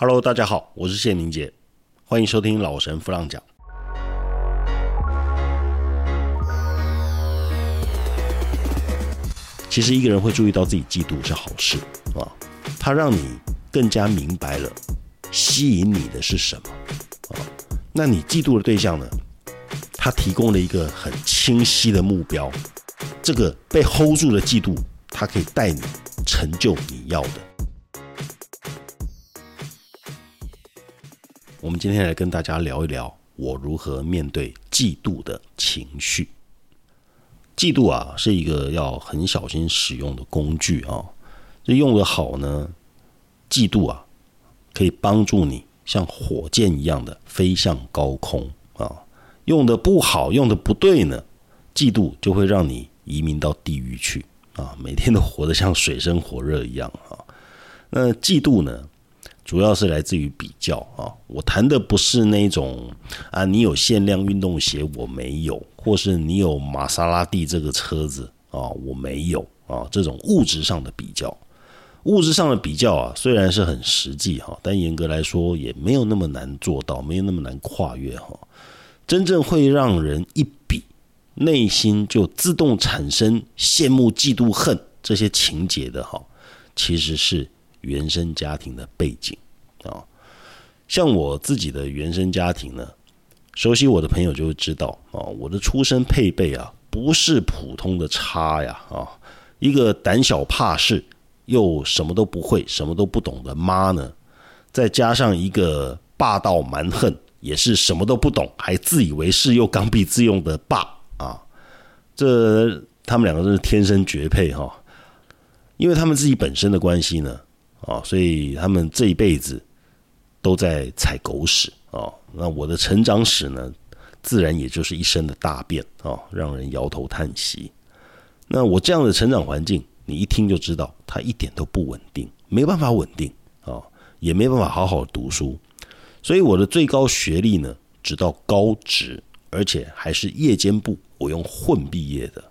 Hello，大家好，我是谢明杰，欢迎收听老神弗朗讲。其实一个人会注意到自己嫉妒是好事啊，它让你更加明白了吸引你的是什么啊。那你嫉妒的对象呢？他提供了一个很清晰的目标，这个被 hold 住的嫉妒，它可以带你成就你要的。我们今天来跟大家聊一聊我如何面对嫉妒的情绪。嫉妒啊，是一个要很小心使用的工具啊。这用的好呢，嫉妒啊，可以帮助你像火箭一样的飞向高空啊。用的不好，用的不对呢，嫉妒就会让你移民到地狱去啊！每天都活得像水深火热一样啊。那嫉妒呢，主要是来自于比较啊。我谈的不是那种啊，你有限量运动鞋我没有，或是你有玛莎拉蒂这个车子啊我没有啊，这种物质上的比较。物质上的比较啊，虽然是很实际哈，但严格来说也没有那么难做到，没有那么难跨越哈。真正会让人一比，内心就自动产生羡慕、嫉妒、恨这些情节的哈，其实是原生家庭的背景啊。像我自己的原生家庭呢，熟悉我的朋友就会知道啊，我的出身配备啊，不是普通的差呀啊。一个胆小怕事又什么都不会、什么都不懂的妈呢，再加上一个霸道蛮横。也是什么都不懂，还自以为是又刚愎自用的爸啊！这他们两个真是天生绝配哈！因为他们自己本身的关系呢，啊，所以他们这一辈子都在踩狗屎啊！那我的成长史呢，自然也就是一生的大便啊，让人摇头叹息。那我这样的成长环境，你一听就知道，他一点都不稳定，没办法稳定啊，也没办法好好读书。所以我的最高学历呢，只到高职，而且还是夜间部，我用混毕业的。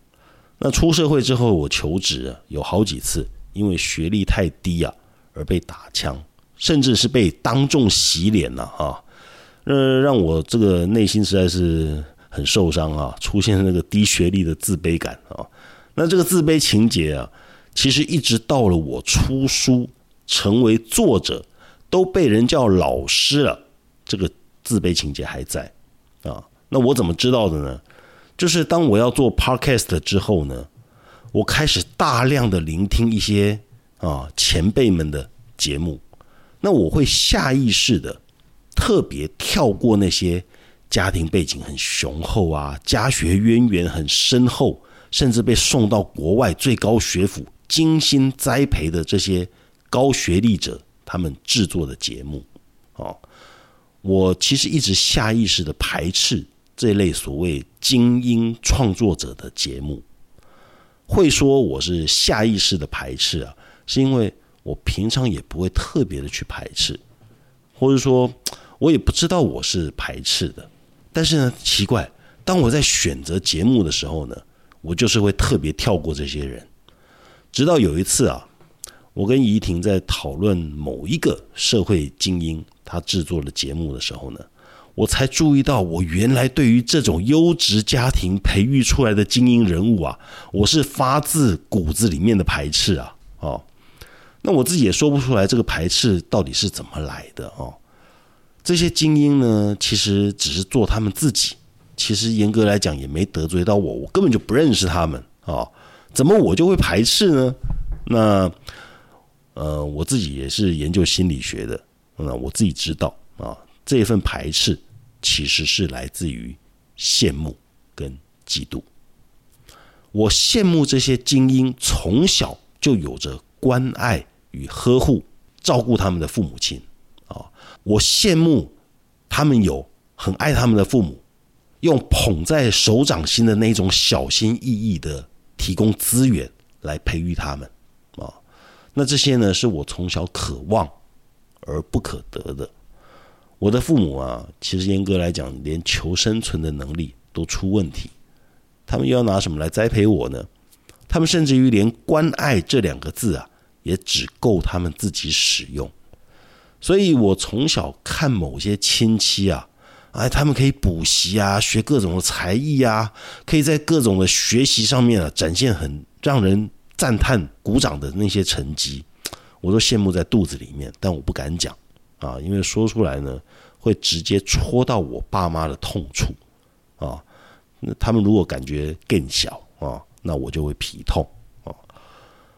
那出社会之后，我求职啊，有好几次因为学历太低啊，而被打枪，甚至是被当众洗脸了啊！呃，让我这个内心实在是很受伤啊，出现那个低学历的自卑感啊。那这个自卑情节啊，其实一直到了我出书，成为作者。都被人叫老师了，这个自卑情节还在啊？那我怎么知道的呢？就是当我要做 podcast 之后呢，我开始大量的聆听一些啊前辈们的节目，那我会下意识的特别跳过那些家庭背景很雄厚啊、家学渊源很深厚，甚至被送到国外最高学府精心栽培的这些高学历者。他们制作的节目，哦，我其实一直下意识的排斥这类所谓精英创作者的节目。会说我是下意识的排斥啊，是因为我平常也不会特别的去排斥，或者说我也不知道我是排斥的。但是呢，奇怪，当我在选择节目的时候呢，我就是会特别跳过这些人。直到有一次啊。我跟怡婷在讨论某一个社会精英他制作的节目的时候呢，我才注意到，我原来对于这种优质家庭培育出来的精英人物啊，我是发自骨子里面的排斥啊！哦，那我自己也说不出来这个排斥到底是怎么来的哦。这些精英呢，其实只是做他们自己，其实严格来讲也没得罪到我，我根本就不认识他们啊，怎么我就会排斥呢？那。呃，我自己也是研究心理学的，那我自己知道啊，这一份排斥其实是来自于羡慕跟嫉妒。我羡慕这些精英从小就有着关爱与呵护、照顾他们的父母亲啊，我羡慕他们有很爱他们的父母，用捧在手掌心的那种小心翼翼的提供资源来培育他们。啊那这些呢，是我从小渴望而不可得的。我的父母啊，其实严格来讲，连求生存的能力都出问题，他们又要拿什么来栽培我呢？他们甚至于连“关爱”这两个字啊，也只够他们自己使用。所以我从小看某些亲戚啊，哎，他们可以补习啊，学各种的才艺啊，可以在各种的学习上面啊展现很让人赞叹、鼓掌的那些成绩，我都羡慕在肚子里面，但我不敢讲啊，因为说出来呢，会直接戳到我爸妈的痛处啊。那他们如果感觉更小啊，那我就会皮痛啊。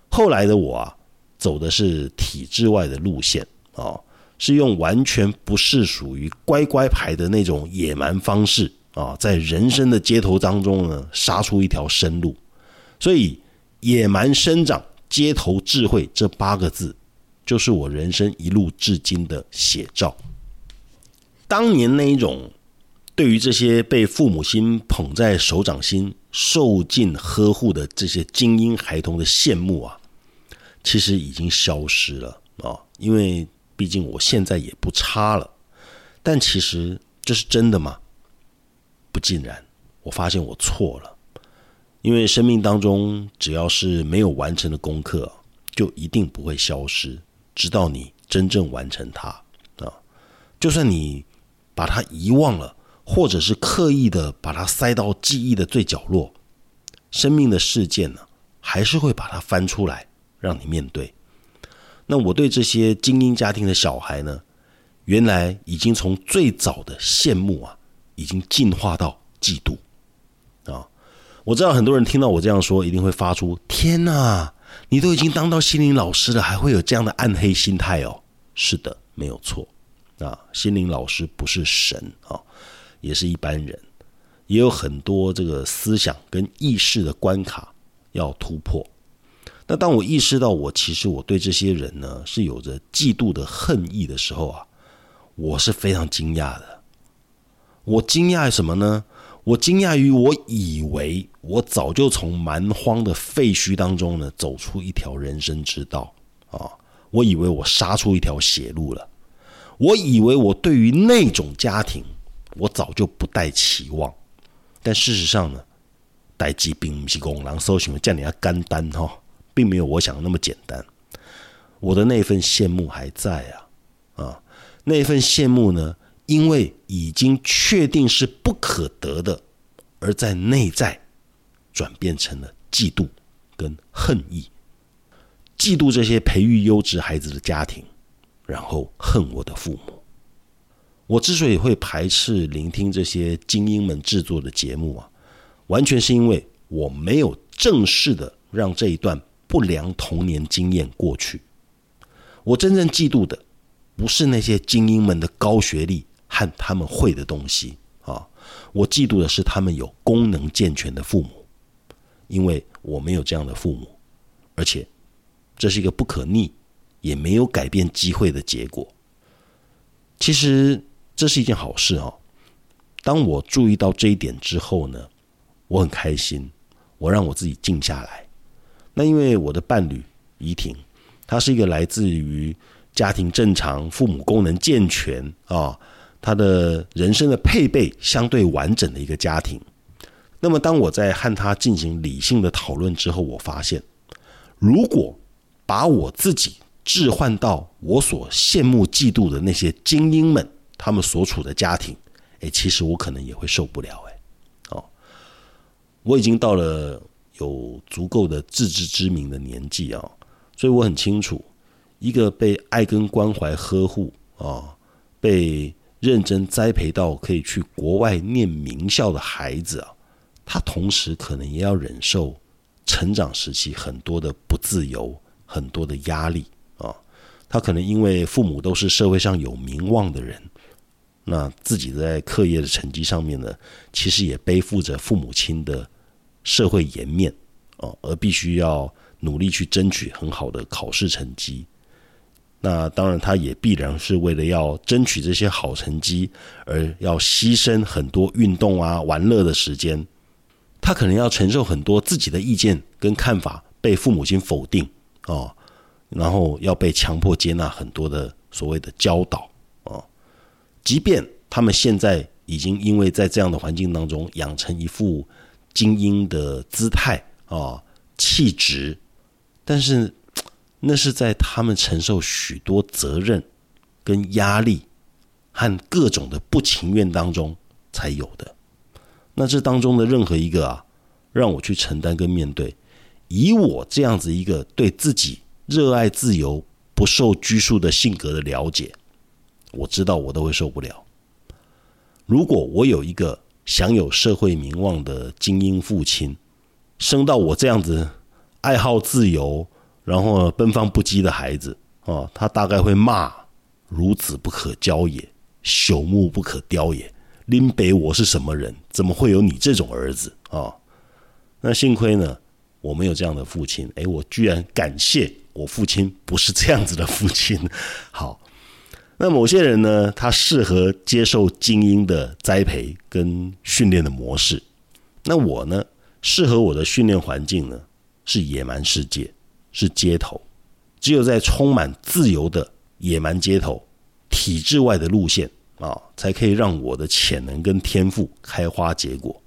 后来的我啊，走的是体制外的路线啊，是用完全不是属于乖乖牌的那种野蛮方式啊，在人生的街头当中呢，杀出一条生路。所以“野蛮生长，街头智慧”这八个字，就是我人生一路至今的写照。当年那一种。对于这些被父母亲捧在手掌心、受尽呵护的这些精英孩童的羡慕啊，其实已经消失了啊！因为毕竟我现在也不差了。但其实这是真的吗？不尽然。我发现我错了。因为生命当中，只要是没有完成的功课，就一定不会消失，直到你真正完成它啊！就算你把它遗忘了。或者是刻意的把它塞到记忆的最角落，生命的事件呢，还是会把它翻出来让你面对。那我对这些精英家庭的小孩呢，原来已经从最早的羡慕啊，已经进化到嫉妒啊。我知道很多人听到我这样说，一定会发出“天哪，你都已经当到心灵老师了，还会有这样的暗黑心态哦？”是的，没有错啊，心灵老师不是神啊。也是一般人，也有很多这个思想跟意识的关卡要突破。那当我意识到我其实我对这些人呢是有着嫉妒的恨意的时候啊，我是非常惊讶的。我惊讶什么呢？我惊讶于我以为我早就从蛮荒的废墟当中呢走出一条人生之道啊！我以为我杀出一条血路了。我以为我对于那种家庭。我早就不带期望，但事实上呢，待机并不是公狼搜寻叫你要干单哈，并没有我想的那么简单。我的那份羡慕还在啊啊，那份羡慕呢，因为已经确定是不可得的，而在内在转变成了嫉妒跟恨意，嫉妒这些培育优质孩子的家庭，然后恨我的父母。我之所以会排斥聆听这些精英们制作的节目啊，完全是因为我没有正式的让这一段不良童年经验过去。我真正嫉妒的不是那些精英们的高学历和他们会的东西啊，我嫉妒的是他们有功能健全的父母，因为我没有这样的父母，而且这是一个不可逆也没有改变机会的结果。其实。这是一件好事哦。当我注意到这一点之后呢，我很开心。我让我自己静下来。那因为我的伴侣怡婷，她是一个来自于家庭正常、父母功能健全啊，她的人生的配备相对完整的一个家庭。那么，当我在和她进行理性的讨论之后，我发现，如果把我自己置换到我所羡慕、嫉妒的那些精英们。他们所处的家庭，哎，其实我可能也会受不了，哎，哦，我已经到了有足够的自知之明的年纪啊，所以我很清楚，一个被爱跟关怀呵护啊，被认真栽培到可以去国外念名校的孩子啊，他同时可能也要忍受成长时期很多的不自由，很多的压力啊，他可能因为父母都是社会上有名望的人。那自己在课业的成绩上面呢，其实也背负着父母亲的社会颜面哦，而必须要努力去争取很好的考试成绩。那当然，他也必然是为了要争取这些好成绩，而要牺牲很多运动啊、玩乐的时间。他可能要承受很多自己的意见跟看法被父母亲否定哦，然后要被强迫接纳很多的所谓的教导。即便他们现在已经因为在这样的环境当中养成一副精英的姿态啊气质，但是 那是在他们承受许多责任跟压力和各种的不情愿当中才有的。那这当中的任何一个啊，让我去承担跟面对，以我这样子一个对自己热爱自由、不受拘束的性格的了解，我知道我都会受不了。如果我有一个享有社会名望的精英父亲，生到我这样子爱好自由，然后奔放不羁的孩子啊，他大概会骂：“孺子不可教也，朽木不可雕也。”林北，我是什么人？怎么会有你这种儿子啊？那幸亏呢，我没有这样的父亲。哎，我居然感谢我父亲不是这样子的父亲。好。那某些人呢，他适合接受精英的栽培跟训练的模式。那我呢，适合我的训练环境呢，是野蛮世界，是街头。只有在充满自由的野蛮街头、体制外的路线啊，才可以让我的潜能跟天赋开花结果。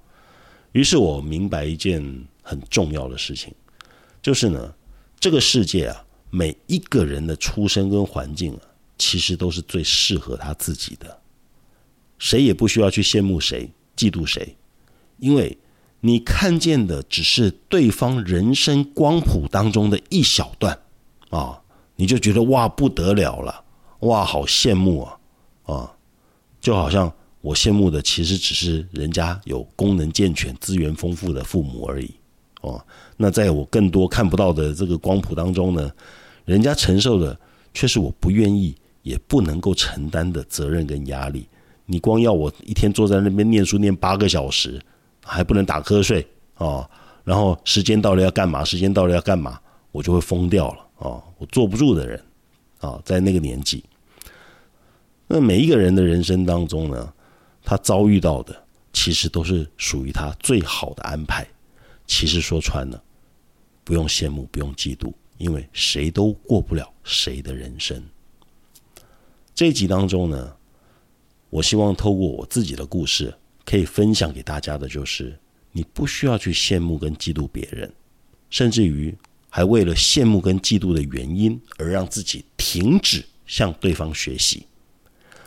于是我明白一件很重要的事情，就是呢，这个世界啊，每一个人的出身跟环境啊。其实都是最适合他自己的，谁也不需要去羡慕谁、嫉妒谁，因为你看见的只是对方人生光谱当中的一小段啊，你就觉得哇不得了了，哇好羡慕啊啊，就好像我羡慕的其实只是人家有功能健全、资源丰富的父母而已哦。那在我更多看不到的这个光谱当中呢，人家承受的却是我不愿意。也不能够承担的责任跟压力，你光要我一天坐在那边念书念八个小时，还不能打瞌睡啊，然后时间到了要干嘛？时间到了要干嘛？我就会疯掉了啊！我坐不住的人啊，在那个年纪，那每一个人的人生当中呢，他遭遇到的其实都是属于他最好的安排。其实说穿了，不用羡慕，不用嫉妒，因为谁都过不了谁的人生。这一集当中呢，我希望透过我自己的故事，可以分享给大家的，就是你不需要去羡慕跟嫉妒别人，甚至于还为了羡慕跟嫉妒的原因而让自己停止向对方学习。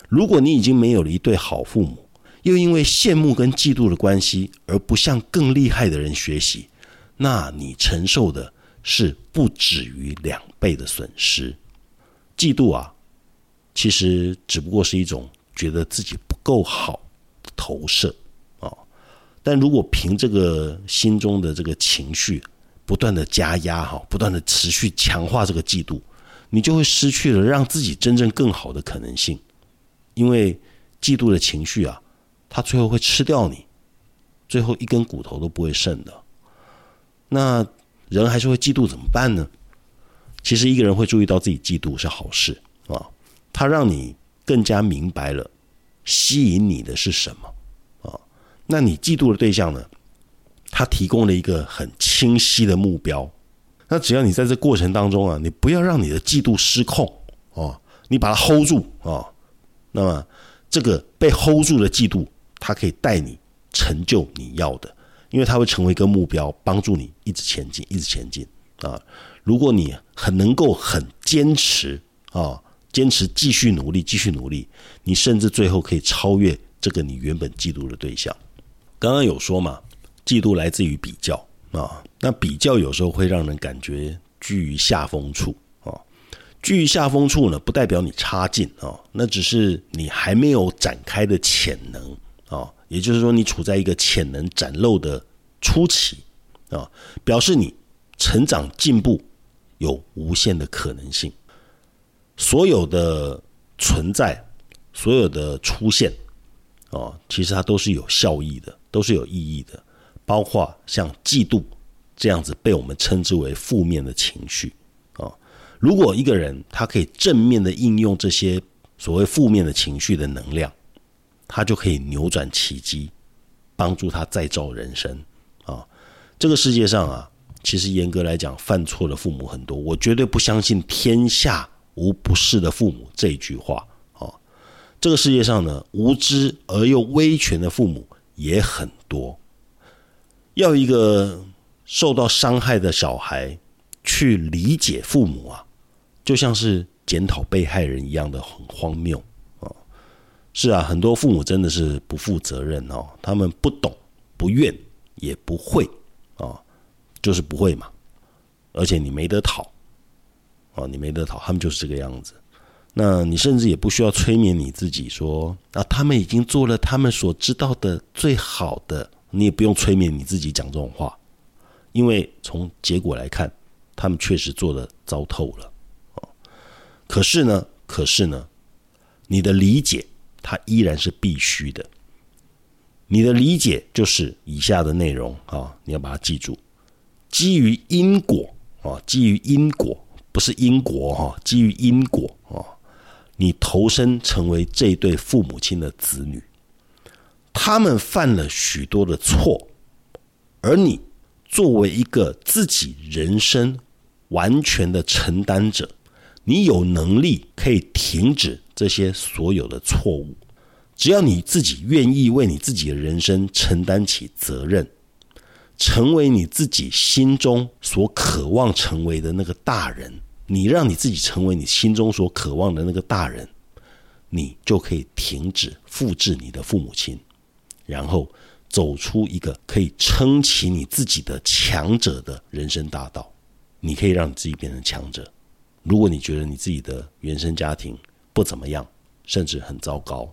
如果你已经没有了一对好父母，又因为羡慕跟嫉妒的关系而不向更厉害的人学习，那你承受的是不止于两倍的损失。嫉妒啊！其实只不过是一种觉得自己不够好的投射啊，但如果凭这个心中的这个情绪不断的加压哈，不断的持续强化这个嫉妒，你就会失去了让自己真正更好的可能性。因为嫉妒的情绪啊，它最后会吃掉你，最后一根骨头都不会剩的。那人还是会嫉妒怎么办呢？其实一个人会注意到自己嫉妒是好事啊。它让你更加明白了吸引你的是什么啊？那你嫉妒的对象呢？他提供了一个很清晰的目标。那只要你在这过程当中啊，你不要让你的嫉妒失控哦，你把它 hold 住啊。那么这个被 hold 住的嫉妒，它可以带你成就你要的，因为它会成为一个目标，帮助你一直前进，一直前进啊。如果你很能够很坚持啊。坚持继续努力，继续努力，你甚至最后可以超越这个你原本嫉妒的对象。刚刚有说嘛，嫉妒来自于比较啊，那比较有时候会让人感觉居于下风处啊。居于下风处呢，不代表你差劲啊，那只是你还没有展开的潜能啊，也就是说你处在一个潜能展露的初期啊，表示你成长进步有无限的可能性。所有的存在，所有的出现，哦，其实它都是有效益的，都是有意义的。包括像嫉妒这样子被我们称之为负面的情绪啊。如果一个人他可以正面的应用这些所谓负面的情绪的能量，他就可以扭转奇迹，帮助他再造人生啊。这个世界上啊，其实严格来讲，犯错的父母很多，我绝对不相信天下。无不是的父母这句话，啊，这个世界上呢，无知而又威权的父母也很多。要一个受到伤害的小孩去理解父母啊，就像是检讨被害人一样的很荒谬啊！是啊，很多父母真的是不负责任哦，他们不懂、不愿、也不会啊，就是不会嘛。而且你没得讨啊，你没得讨，他们就是这个样子。那你甚至也不需要催眠你自己说啊，他们已经做了他们所知道的最好的，你也不用催眠你自己讲这种话，因为从结果来看，他们确实做的糟透了可是呢，可是呢，你的理解它依然是必须的。你的理解就是以下的内容啊，你要把它记住：基于因果啊，基于因果，不是因果哈，基于因果啊。你投身成为这对父母亲的子女，他们犯了许多的错，而你作为一个自己人生完全的承担者，你有能力可以停止这些所有的错误。只要你自己愿意为你自己的人生承担起责任，成为你自己心中所渴望成为的那个大人。你让你自己成为你心中所渴望的那个大人，你就可以停止复制你的父母亲，然后走出一个可以撑起你自己的强者的人生大道。你可以让你自己变成强者。如果你觉得你自己的原生家庭不怎么样，甚至很糟糕，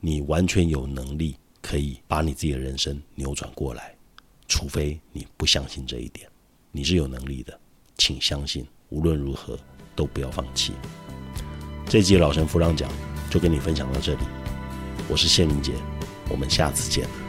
你完全有能力可以把你自己的人生扭转过来。除非你不相信这一点，你是有能力的，请相信。无论如何，都不要放弃。这集老神夫让讲就跟你分享到这里，我是谢明杰，我们下次见。